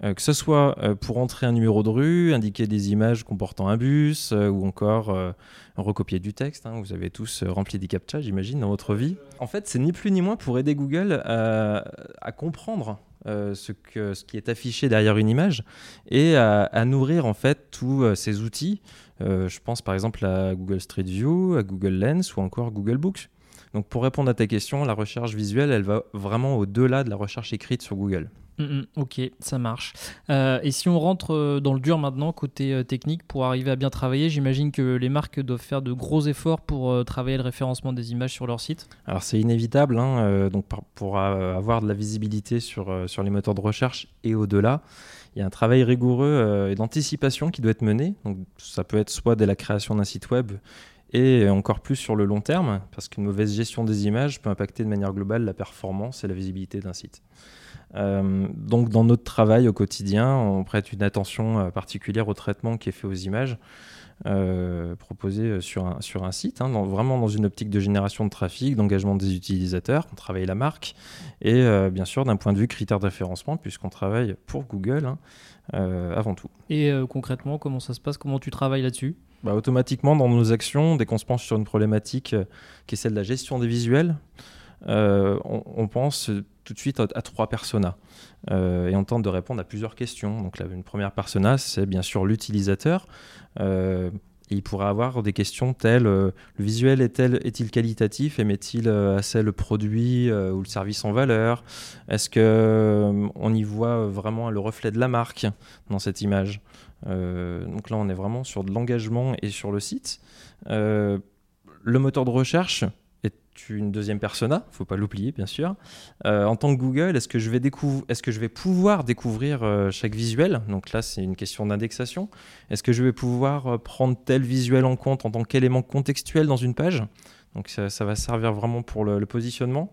que ce soit euh, pour entrer un numéro de rue, indiquer des images comportant un bus, euh, ou encore recopier du texte. Hein. vous avez tous rempli des captcha, j'imagine, dans votre vie. En fait, c'est ni plus ni moins pour aider Google à, comprendre ce qui est affiché derrière une image et à, nourrir en fait tous ces outils. je pense par exemple à Google Street View, à Google Lens ou encore Google Books. Donc pour répondre à ta question, la recherche visuelle, elle va vraiment au-delà de la recherche écrite sur Google. Mm, mm, ok, ça marche. Euh, et si on rentre euh, dans le dur maintenant, côté euh, technique, pour arriver à bien travailler, j'imagine que les marques doivent faire de gros efforts pour travailler le référencement des images sur leur site. Alors c'est inévitable, hein, donc pour avoir de la visibilité sur, sur les moteurs de recherche et au-delà, il y a un travail rigoureux et d'anticipation qui doit être mené. Donc ça peut être soit dès la création d'un site web, et encore plus sur le long terme, parce qu'une mauvaise gestion des images peut impacter de manière globale la performance et la visibilité d'un site. Euh, donc dans notre travail au quotidien, on prête une attention euh, particulière au traitement qui est fait aux images euh, proposées sur un, sur un site, hein, vraiment dans une optique de génération de trafic, d'engagement des utilisateurs, on travaille la marque, et bien sûr d'un point de vue critère de référencement, puisqu'on travaille pour Google hein, avant tout. Et concrètement, comment ça se passe? Comment tu travailles là-dessus? Bah, automatiquement, dans nos actions, dès qu'on se penche sur une problématique qui est celle de la gestion des visuels, on, pense tout de suite à, trois personas. Euh, et on tente de répondre à plusieurs questions. Donc une première persona, c'est bien sûr l'utilisateur. Euh, il pourrait avoir des questions telles euh, le visuel est-il est qualitatif? Et met-il assez le produit ou le service en valeur? Est-ce que on y voit vraiment le reflet de la marque dans cette image? Donc là, on est vraiment sur de l'engagement et sur le site. le moteur de recherche, une deuxième persona, faut pas l'oublier bien sûr. Euh, en tant que Google, est-ce que je vais, est que je vais pouvoir découvrir euh, chaque visuel? Donc là, c'est une question d'indexation. Est-ce que je vais pouvoir euh, prendre tel visuel en compte en tant qu'élément contextuel dans une page? Donc ça, va servir vraiment pour le, positionnement,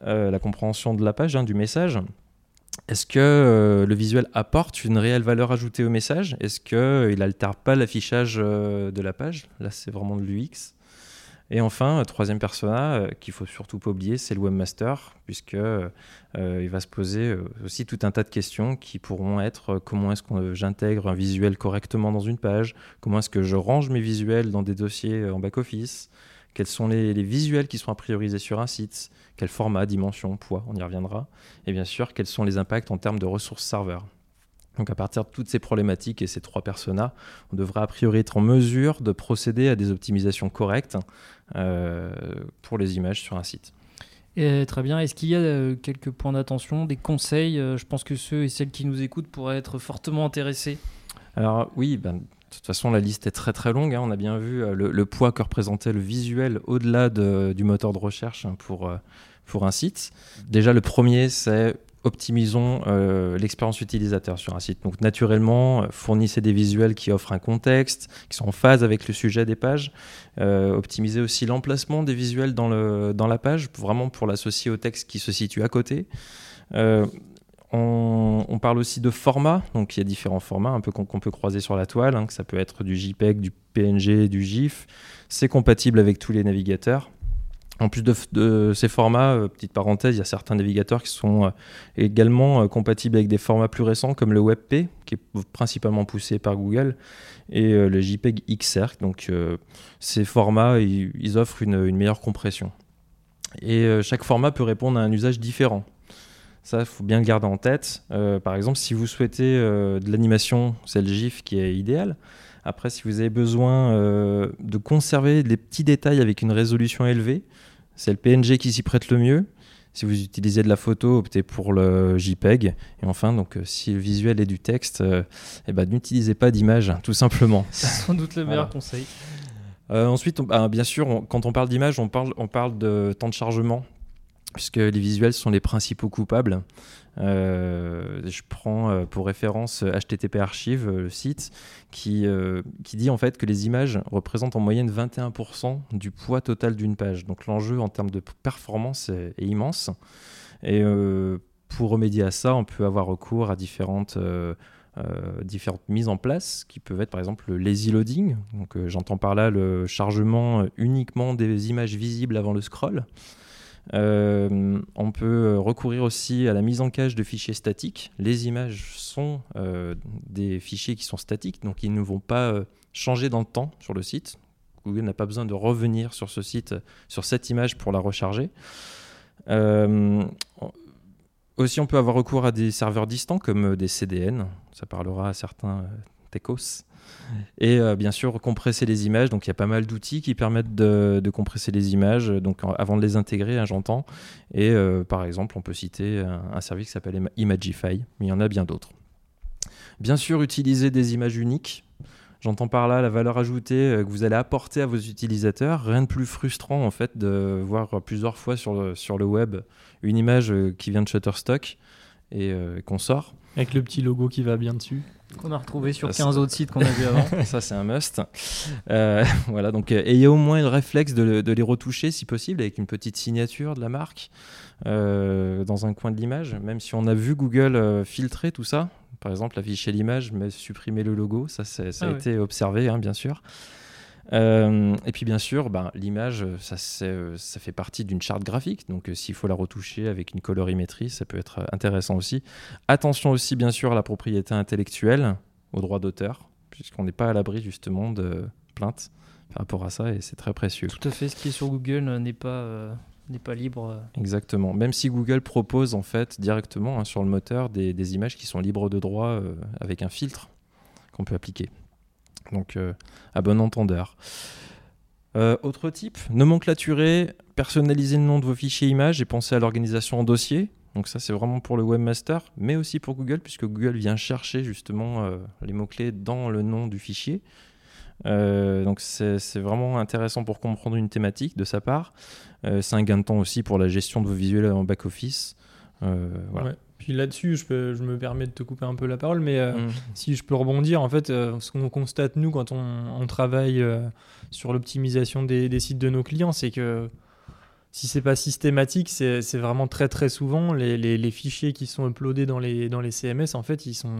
la compréhension de la page, hein, du message. Est-ce que le visuel apporte une réelle valeur ajoutée au message? Est-ce qu'il n'altère pas l'affichage de la page? Là, c'est vraiment de l'UX. Et enfin, troisième persona euh, qu'il faut surtout pas oublier, c'est le webmaster, puisque euh, il va se poser euh, aussi tout un tas de questions qui pourront être comment est-ce que j'intègre un visuel correctement dans une page, comment est-ce que je range mes visuels dans des dossiers en back office, quels sont les, les, visuels qui sont à prioriser sur un site, quel format, dimension, poids, on y reviendra, et bien sûr quels sont les impacts en termes de ressources serveurs. Donc à partir de toutes ces problématiques et ces trois personas, on devrait a priori être en mesure de procéder à des optimisations correctes euh, pour les images sur un site. Et, très bien. Est-ce qu'il y a euh, quelques points d'attention, des conseils euh, Je pense que ceux et celles qui nous écoutent pourraient être fortement intéressés. Alors oui, ben, de toute façon, la liste est très très longue. Hein. On a bien vu le, poids que représentait le visuel au-delà du moteur de recherche hein, pour, pour un site. Déjà, le premier, c'est optimisons euh, l'expérience utilisateur sur un site. Donc naturellement, euh, fournissez des visuels qui offrent un contexte, qui sont en phase avec le sujet des pages. Euh, optimisez aussi l'emplacement des visuels dans, le, dans la page, vraiment pour l'associer au texte qui se situe à côté. On, parle aussi de format, donc il y a différents formats un peu qu'on peut croiser sur la toile, hein, que ça peut être du JPEG, du PNG, du GIF. C'est compatible avec tous les navigateurs. En plus de, ces formats, euh, petite parenthèse, il y a certains navigateurs qui sont euh, également euh, compatibles avec des formats plus récents comme le WebP, qui est principalement poussé par Google, et le JPEG XR. Donc ces formats, ils, offrent une, meilleure compression. Et chaque format peut répondre à un usage différent. Ça, il faut bien le garder en tête. par exemple, si vous souhaitez de l'animation, c'est le GIF qui est idéal. Après, si vous avez besoin de conserver des petits détails avec une résolution élevée, c'est le PNG qui s'y prête le mieux. Si vous utilisez de la photo, optez pour le JPEG. Et enfin, donc, euh, si le visuel est du texte, euh, eh ben, n'utilisez pas d'image, tout simplement. C'est sans doute le meilleur conseil. Euh, ensuite, bah, bien sûr, quand on parle d'image, on parle, on parle de temps de chargement. puisque les visuels sont les principaux coupables. Euh, je prends euh, pour référence HTTP Archive, le site, qui, qui dit en fait que les images représentent en moyenne 21% du poids total d'une page. Donc l'enjeu en termes de performance est, immense. Et pour remédier à ça, on peut avoir recours à différentes euh, différentes mises en place qui peuvent être par exemple le lazy loading. Donc euh, j'entends par là le chargement euh, uniquement des images visibles avant le scroll. On peut recourir aussi à la mise en cache de fichiers statiques. Les images sont des fichiers qui sont statiques, donc ils ne vont pas changer dans le temps sur le site. Google n'a pas besoin de revenir sur ce site, sur cette image pour la recharger. Aussi, on peut avoir recours à des serveurs distants comme euh, des CDN. Ça parlera à certains euh. Et euh, bien sûr, compresser les images. Donc, il y a pas mal d'outils qui permettent de, compresser les images. Donc, avant de les intégrer, hein, j'entends. Et par exemple, on peut citer un, service qui s'appelle Imagify, mais il y en a bien d'autres. Bien sûr, utiliser des images uniques. J'entends par là la valeur ajoutée que vous allez apporter à vos utilisateurs. Rien de plus frustrant en fait de voir plusieurs fois sur le, web une image euh, qui vient de Shutterstock et euh, qu'on sort. Avec le petit logo qui va bien dessus. Qu'on a retrouvé sur 15 autres sites qu'on a vu avant. (laughs) ça, c'est un must. Euh, (laughs) voilà, donc ayez au moins le réflexe de, de, les retoucher si possible avec une petite signature de la marque dans un coin de l'image. Même si on a vu Google filtrer tout ça, par exemple, afficher l'image, mais supprimer le logo, ça, ça a ah été observé, hein, bien sûr. Euh, et puis bien sûr, ben, l'image, ça, ça, fait partie d'une charte graphique, donc euh, s'il faut la retoucher avec une colorimétrie, ça peut être intéressant aussi. Attention aussi bien sûr à la propriété intellectuelle, au droit d'auteur, puisqu'on n'est pas à l'abri justement de plaintes par rapport à ça, et c'est très précieux. Tout à fait, ce qui est sur Google euh, n'est pas... n'est pas libre. Exactement. Même si Google propose en fait directement hein, sur le moteur des, des, images qui sont libres de droit avec un filtre qu'on peut appliquer. Donc, euh, à bon entendeur. Euh, autre type, nomenclaturer, personnaliser le nom de vos fichiers images et penser à l'organisation en dossier. Donc ça, c'est vraiment pour le webmaster, mais aussi pour Google, puisque Google vient chercher justement euh, les mots-clés dans le nom du fichier. donc c'est vraiment intéressant pour comprendre une thématique de sa part. c'est un gain de temps aussi pour la gestion de vos visuels en back-office. Puis là-dessus, je, je, me permets de te couper un peu la parole, mais euh, mm. si je peux rebondir, en fait, euh, ce qu'on constate, nous, quand on, travaille euh, sur l'optimisation des, sites de nos clients, c'est que si c'est pas systématique, c'est vraiment très très souvent les, fichiers qui sont uploadés dans les, dans les CMS, en fait, ils sont...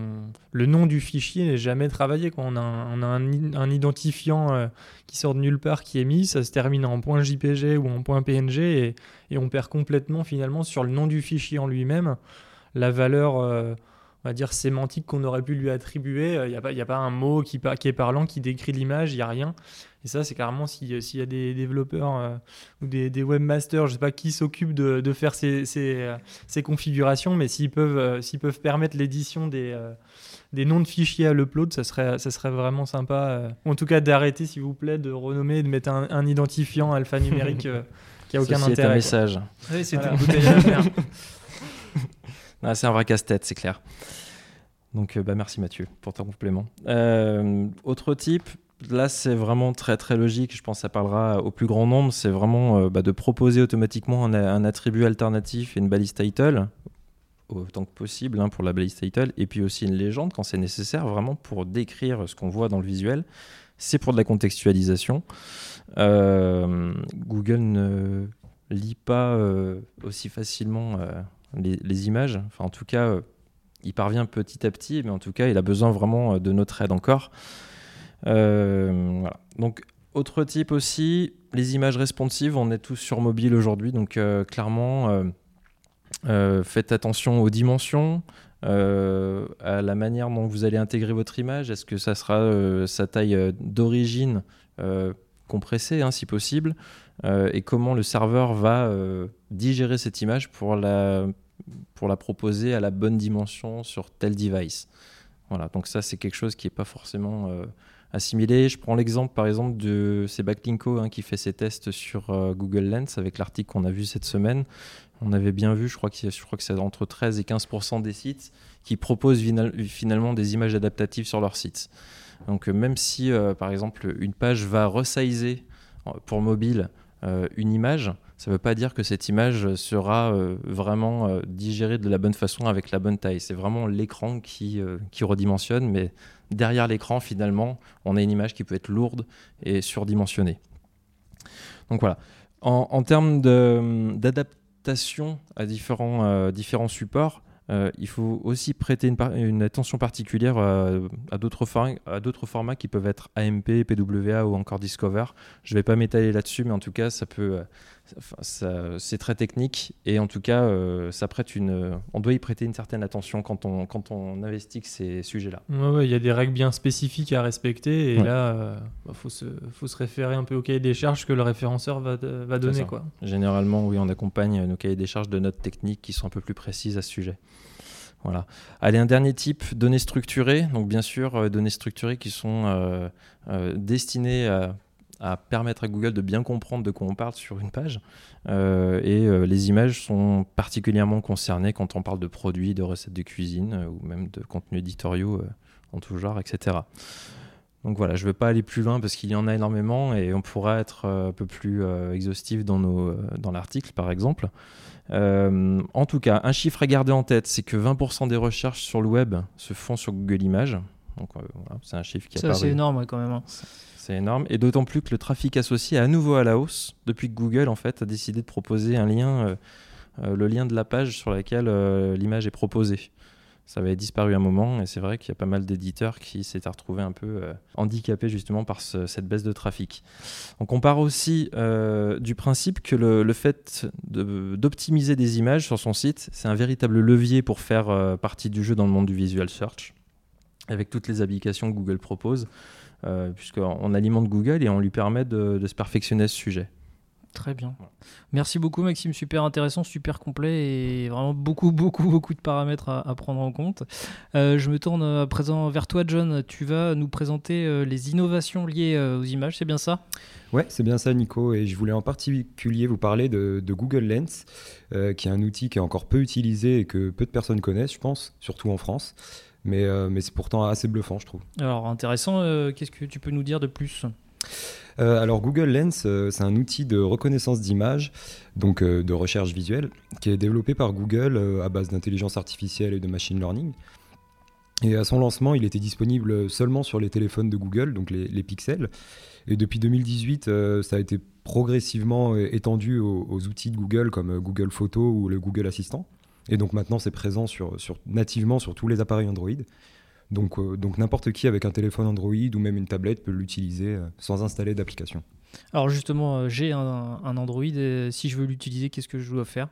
le nom du fichier n'est jamais travaillé. Quand on a un, on a un, identifiant qui sort de nulle part qui est mis, ça se termine en .jpg ou en .png et, et on perd complètement finalement sur le nom du fichier en lui-même la valeur, euh, on va dire, sémantique qu'on aurait pu lui attribuer. Il euh, n'y a, pas, a pas un mot qui, qui est parlant, qui décrit l'image, il n'y a rien. Et ça, c'est carrément s'il y a des développeurs euh, ou des, webmasters, je ne sais pas qui s'occupe de, faire ces, ces, configurations, mais s'ils peuvent, s'ils peuvent permettre l'édition des, des noms de fichiers à l'upload, ça serait, ça serait vraiment sympa. en tout cas, d'arrêter, s'il vous plaît, de renommer, de mettre un, identifiant alphanumérique (laughs) qui n'a aucun intérêt. C'est un message. Oui, c'est une bouteille à faire. (laughs) Ah, c'est un vrai casse-tête, c'est clair. Donc, euh, bah, merci Mathieu pour ton complément. Euh, autre type, là c'est vraiment très très logique, je pense que ça parlera au plus grand nombre, c'est vraiment euh, bah, de proposer automatiquement un, attribut alternatif et une balise title, autant que possible hein, pour la balise title, et puis aussi une légende quand c'est nécessaire, vraiment pour décrire ce qu'on voit dans le visuel. C'est pour de la contextualisation. Google ne lit pas aussi facilement les, images. Enfin, en tout cas, euh, il parvient petit à petit, mais en tout cas, il a besoin vraiment euh, de notre aide encore. Euh. Donc, autre type aussi, les images responsives. On est tous sur mobile aujourd'hui, donc clairement, faites attention aux dimensions. à la manière dont vous allez intégrer votre image, est-ce que ça sera sa taille d'origine compressée, hein, si possible, et comment le serveur va digérer cette image pour la pour la proposer à la bonne dimension sur tel device. Voilà, donc ça c'est quelque chose qui n'est pas forcément euh, assimilé. Je prends l'exemple par exemple de c'est Backlinko hein, qui fait ses tests sur euh, Google Lens avec l'article qu'on a vu cette semaine. On avait bien vu, je crois que, je crois que c'est entre 13 et 15% des sites qui proposent finalement des images adaptatives sur leur site. Donc euh, même si par exemple une page va resizer pour mobile une image, ça ne veut pas dire que cette image sera vraiment digérée de la bonne façon avec la bonne taille. C'est vraiment l'écran qui, qui redimensionne, mais derrière l'écran, finalement, on a une image qui peut être lourde et surdimensionnée. Donc voilà. En, termes d'adaptation à différents, différents supports, euh, il faut aussi prêter une, attention particulière euh, à d'autres formats qui peuvent être AMP, PWA ou encore Discover. Je ne vais pas m'étaler là-dessus, mais en tout cas, ça peut, euh, c'est très technique et en tout cas, ça prête une, on doit y prêter une certaine attention quand on, quand on investit ces sujets-là. Il y a des règles bien spécifiques à respecter et là, il bah, faut, se, faut se référer un peu au cahier des charges que le référenceur va, va donner. Quoi. Généralement, oui, on accompagne nos cahiers des charges de notes techniques qui sont un peu plus précises à ce sujet. Voilà. Allez, un dernier type, données structurées. Donc bien sûr, euh, données structurées qui sont euh, euh, destinées à, permettre à Google de bien comprendre de quoi on parle sur une page. et les images sont particulièrement concernées quand on parle de produits, de recettes de cuisine ou même de contenus éditoriaux en tout genre, etc. Donc voilà, je ne veux pas aller plus loin parce qu'il y en a énormément et on pourra être un peu plus exhaustif dans, dans l'article par exemple. Euh, en tout cas, un chiffre à garder en tête, c'est que 20% des recherches sur le web se font sur Google Images. Donc euh, voilà, c'est un chiffre qui Ça, c'est énorme quand même. Hein. C'est énorme. Et d'autant plus que le trafic associé est à nouveau à la hausse depuis que Google en fait, a décidé de proposer un lien, euh, le lien de la page sur laquelle l'image est proposée ça avait disparu un moment et c'est vrai qu'il y a pas mal d'éditeurs qui s'étaient retrouvés un peu euh, handicapés justement par cette baisse de trafic. Donc on part aussi euh, du principe que le, fait d'optimiser des images sur son site, c'est un véritable levier pour faire euh, partie du jeu dans le monde du visual search, avec toutes les applications que Google propose, puisqu'on alimente Google et on lui permet de, de se perfectionner à ce sujet. Très bien. Merci beaucoup Maxime, super intéressant, super complet et vraiment beaucoup, (laughs) beaucoup, beaucoup de paramètres à, prendre en compte. Euh, je me tourne à présent vers toi John, tu vas nous présenter euh, les innovations liées euh, aux images, c'est bien ça? Ouais, c'est bien ça Nico, et je voulais en particulier vous parler de, Google Lens, qui est un outil qui est encore peu utilisé et que peu de personnes connaissent, je pense, surtout en France. Mais, mais c'est pourtant assez bluffant, je trouve. Alors intéressant, qu'est-ce que tu peux nous dire de plus euh, alors Google Lens, euh, c'est un outil de reconnaissance d'image, donc euh, de recherche visuelle, qui est développé par Google à base d'intelligence artificielle et de machine learning. Et à son lancement, il était disponible seulement sur les téléphones de Google, donc les, pixels. Et depuis 2018, ça a été progressivement étendu aux, outils de Google comme Google Photos ou le Google Assistant. Et donc maintenant, c'est présent sur, nativement sur tous les appareils Android. Donc, euh, donc n'importe qui avec un téléphone Android ou même une tablette peut l'utiliser euh, sans installer d'application. Alors justement, euh, j'ai un, Android et si je veux l'utiliser, qu'est-ce que je dois faire?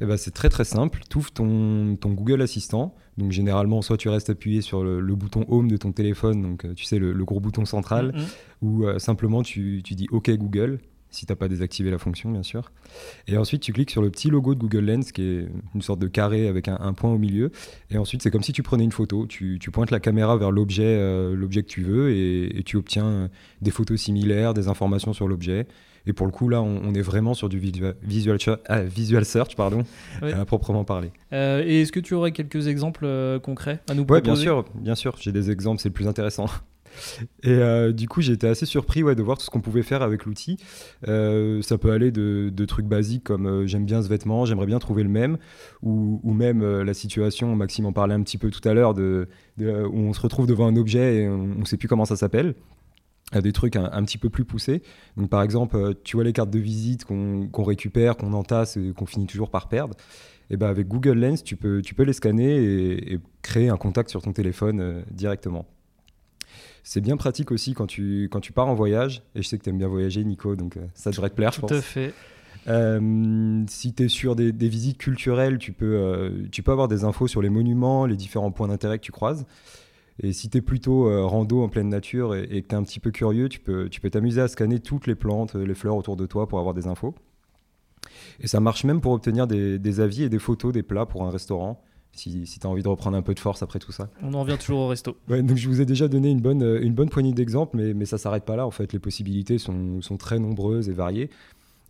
Eh ben, C'est très très simple. Tu ouvres ton, ton, Google Assistant. Donc généralement, soit tu restes appuyé sur le, bouton Home de ton téléphone, donc tu sais, le, gros bouton central, mm, mm. ou simplement tu, tu dis OK Google si tu n'as pas désactivé la fonction, bien sûr. Et ensuite, tu cliques sur le petit logo de Google Lens, qui est une sorte de carré avec un, point au milieu. Et ensuite, c'est comme si tu prenais une photo. Tu, pointes la caméra vers l'objet euh, l'objet que tu veux et, tu obtiens des photos similaires, des informations sur l'objet. Et pour le coup, là, on, est vraiment sur du visual, ah, visual, search, pardon, à proprement parler. Euh, et est-ce que tu aurais quelques exemples euh, concrets à nous proposer Oui, bien sûr, bien sûr. J'ai des exemples, c'est le plus intéressant. Et euh, du coup, j'ai été assez surpris ouais, de voir tout ce qu'on pouvait faire avec l'outil. Euh, ça peut aller de, trucs basiques comme euh, j'aime bien ce vêtement, j'aimerais bien trouver le même, ou, même la situation, Maxime en parlait un petit peu tout à l'heure, de, où on se retrouve devant un objet et on ne sait plus comment ça s'appelle à des trucs un, petit peu plus poussés. Donc par exemple, tu vois les cartes de visite qu'on récupère, qu'on entasse et qu'on finit toujours par perdre. Et ben avec Google Lens, tu peux, tu peux les scanner et créer un contact sur ton téléphone directement. C'est bien pratique aussi quand tu, quand tu pars en voyage. Et je sais que tu aimes bien voyager, Nico, donc euh, ça devrait te plaire, je pense. Tout à fait. Euh, si tu es sur des, visites culturelles, tu peux, euh, tu peux avoir des infos sur les monuments, les différents points d'intérêt que tu croises. Et si tu es plutôt rando en pleine nature et, que tu es un petit peu curieux, tu peux tu peux t'amuser à scanner toutes les plantes, les fleurs autour de toi pour avoir des infos. Et ça marche même pour obtenir des, des avis et des photos des plats pour un restaurant si, si tu as envie de reprendre un peu de force après tout ça. On en revient toujours au resto. (laughs) Ouais, donc je vous ai déjà donné une bonne, une bonne poignée d'exemples, mais, mais ça s'arrête pas là. En fait, les possibilités sont, sont, très nombreuses et variées.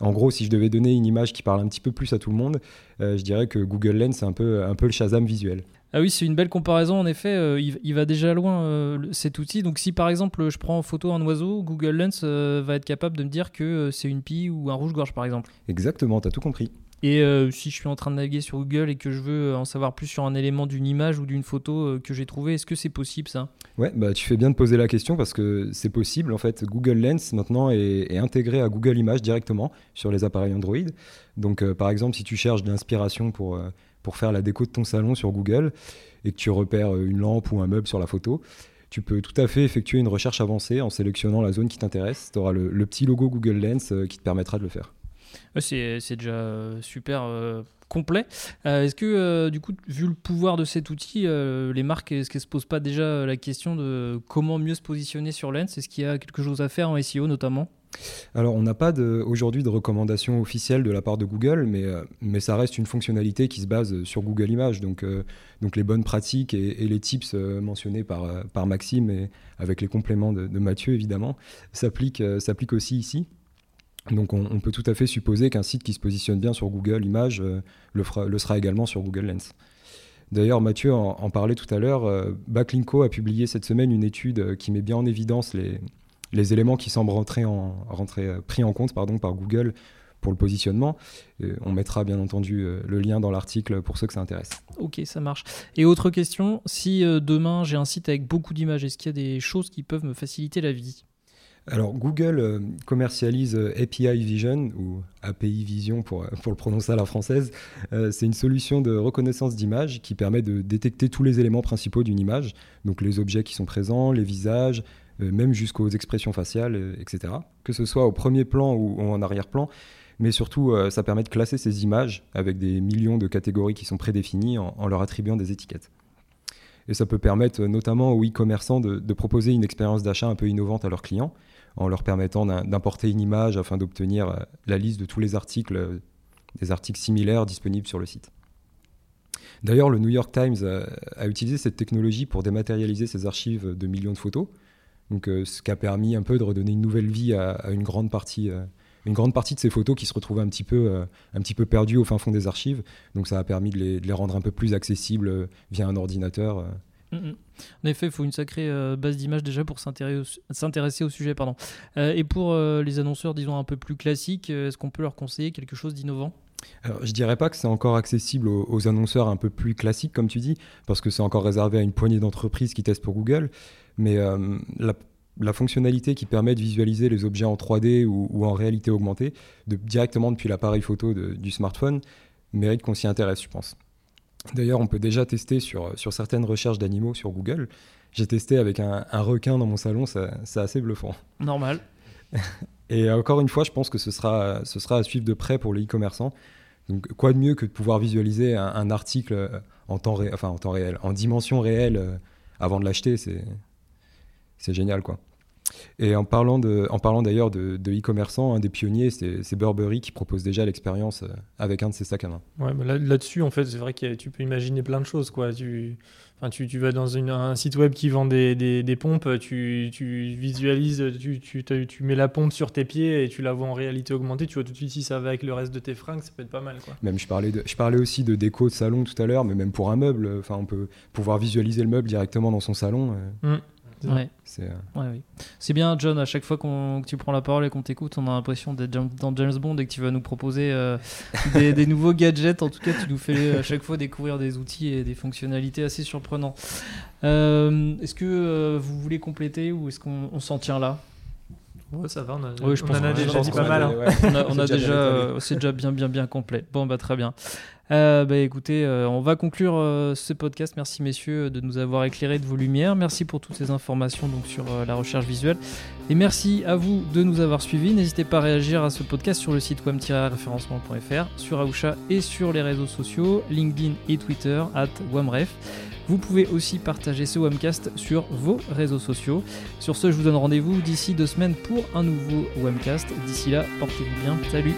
En gros, si je devais donner une image qui parle un petit peu plus à tout le monde, euh, je dirais que Google Lens, c'est un peu, un peu le Shazam visuel. Ah oui, c'est une belle comparaison. En effet, euh, il, il va déjà loin euh, cet outil. Donc, si par exemple je prends en photo un oiseau, Google Lens euh, va être capable de me dire que euh, c'est une pie ou un rouge-gorge, par exemple. Exactement, t'as tout compris. Et euh, si je suis en train de naviguer sur Google et que je veux en savoir plus sur un élément d'une image ou d'une photo euh, que j'ai trouvé, est-ce que c'est possible ça? Ouais, bah tu fais bien de poser la question parce que c'est possible. En fait, Google Lens maintenant est, intégré à Google Images directement sur les appareils Android. Donc, euh, par exemple, si tu cherches de l'inspiration pour, euh, pour faire la déco de ton salon sur Google et que tu repères euh, une lampe ou un meuble sur la photo, tu peux tout à fait effectuer une recherche avancée en sélectionnant la zone qui t'intéresse. Tu auras le, petit logo Google Lens euh, qui te permettra de le faire. C'est, déjà euh, super euh, complet. Euh, est-ce que, du coup, vu le pouvoir de cet outil, les marques, est-ce qu'elles se posent pas déjà la question de comment mieux se positionner sur Lens? Est-ce qu'il y a quelque chose à faire en SEO notamment? Alors, on n'a pas aujourd'hui de recommandation officielle de la part de Google, mais, mais ça reste une fonctionnalité qui se base sur Google Images. Donc, donc les bonnes pratiques et, les tips mentionnés par, par Maxime avec les compléments de, de Mathieu, évidemment, s'appliquent aussi ici. Donc, on, peut tout à fait supposer qu'un site qui se positionne bien sur Google Images euh, le, sera également sur Google Lens. D'ailleurs, Mathieu en, parlait tout à l'heure. euh, Backlinko a publié cette semaine une étude euh, qui met bien en évidence les, éléments qui semblent rentrer en, rentrer, euh, pris en compte par Google pour le positionnement. On mettra bien entendu le lien dans l'article pour ceux que ça intéresse. Ok, ça marche. Et autre question, si demain j'ai un site avec beaucoup d'images, est-ce qu'il y a des choses qui peuvent me faciliter la vie? Alors Google euh, commercialise euh, API Vision ou API Vision pour, euh, pour le prononcer à la française. C'est une solution de reconnaissance d'image qui permet de détecter tous les éléments principaux d'une image, donc les objets qui sont présents, les visages, même jusqu'aux expressions faciales, etc. Que ce soit au premier plan ou en arrière-plan. Mais surtout, ça permet de classer ces images avec des millions de catégories qui sont prédéfinies en, leur attribuant des étiquettes. Et ça peut permettre notamment aux e-commerçants de proposer une expérience d'achat un peu innovante à leurs clients en leur permettant d'im- d'importer une image afin d'obtenir euh, la liste de tous les articles, euh, des articles similaires disponibles sur le site. D'ailleurs, le New York Times euh, a utilisé cette technologie pour dématérialiser ses archives de millions de photos, donc, ce qui a permis un peu de redonner une nouvelle vie à, une, grande partie, une grande partie de ces photos qui se retrouvaient un petit, peu, peu perdues au fin fond des archives. Donc ça a permis de les, rendre un peu plus accessibles via un ordinateur. Euh. Mhm. En effet, il faut une sacrée euh, base d'images déjà pour s'intéresser au, sujet. Pardon. Euh, et pour euh, les annonceurs, disons, un peu plus classiques, est-ce qu'on peut leur conseiller quelque chose d'innovant? Alors, je dirais pas que c'est encore accessible aux, annonceurs un peu plus classiques, comme tu dis, parce que c'est encore réservé à une poignée d'entreprises qui testent pour Google. Mais la, fonctionnalité qui permet de visualiser les objets en 3D ou, en réalité augmentée, de, directement depuis l'appareil photo du smartphone, mérite qu'on s'y intéresse, je pense. D'ailleurs, on peut déjà tester sur, sur certaines recherches d'animaux sur Google. J'ai testé avec un, un requin dans mon salon, c'est assez bluffant. Normal. (laughs) Et encore une fois, je pense que ce sera, ce sera à suivre de près pour les e-commerçants. Donc, quoi de mieux que de pouvoir visualiser un, un article euh, en temps, ré- enfin, en temps réel, en dimension réelle euh, avant de l'acheter, c'est, c'est génial, quoi. Et en parlant, de, en parlant d'ailleurs de, de e-commerçants, un des pionniers, c'est, Burberry qui propose déjà l'expérience euh, avec un de ses sacs à main. Ouais, bah là- là-dessus, en fait, c'est vrai que tu peux imaginer plein de choses. Quoi. Tu, enfin, tu, tu vas dans une- un site web qui vend des, des, des pompes, tu, tu visualises, tu, tu, mets la pompe sur tes pieds et tu la vois en réalité augmentée. Tu vois tout de suite si ça va avec le reste de tes fringues, ça peut être pas mal. Quoi. Même, je parlais, de, je parlais aussi de déco de salon tout à l'heure, mais même pour un meuble, enfin, on peut pouvoir visualiser le meuble directement dans son salon. euh, Ouais. Ouais. c'est, euh, Ouais, oui. C'est bien, John, à chaque fois qu'on, que tu prends la parole et qu'on t'écoute, on a l'impression d'être dans James Bond et que tu vas nous proposer euh, (laughs) des, des nouveaux gadgets. En tout cas, tu nous fais à chaque fois découvrir des outils et des fonctionnalités assez surprenants. Euh, est-ce que euh, vous voulez compléter ou est-ce qu'on on s'en tient là? Ouais, ça va, on, a, je on pense en a déjà dit pas mal. hein. ouais. On a, (laughs) on C'est a déjà euh, c'est déjà bien, bien, bien complet. Bon, bah très bien. Euh, bah écoutez, euh, on va conclure ce podcast. Merci messieurs de nous avoir éclairé de vos lumières. Merci pour toutes ces informations donc sur la recherche visuelle. Et merci à vous de nous avoir suivis. N'hésitez pas à réagir à ce podcast sur le site wam-référencement.fr, sur Aoucha et sur les réseaux sociaux, LinkedIn et Twitter, at wamref. Vous pouvez aussi partager ce Wamcast sur vos réseaux sociaux. Sur ce, je vous donne rendez-vous d'ici deux semaines pour un nouveau Wamcast. D'ici là, portez-vous bien. Salut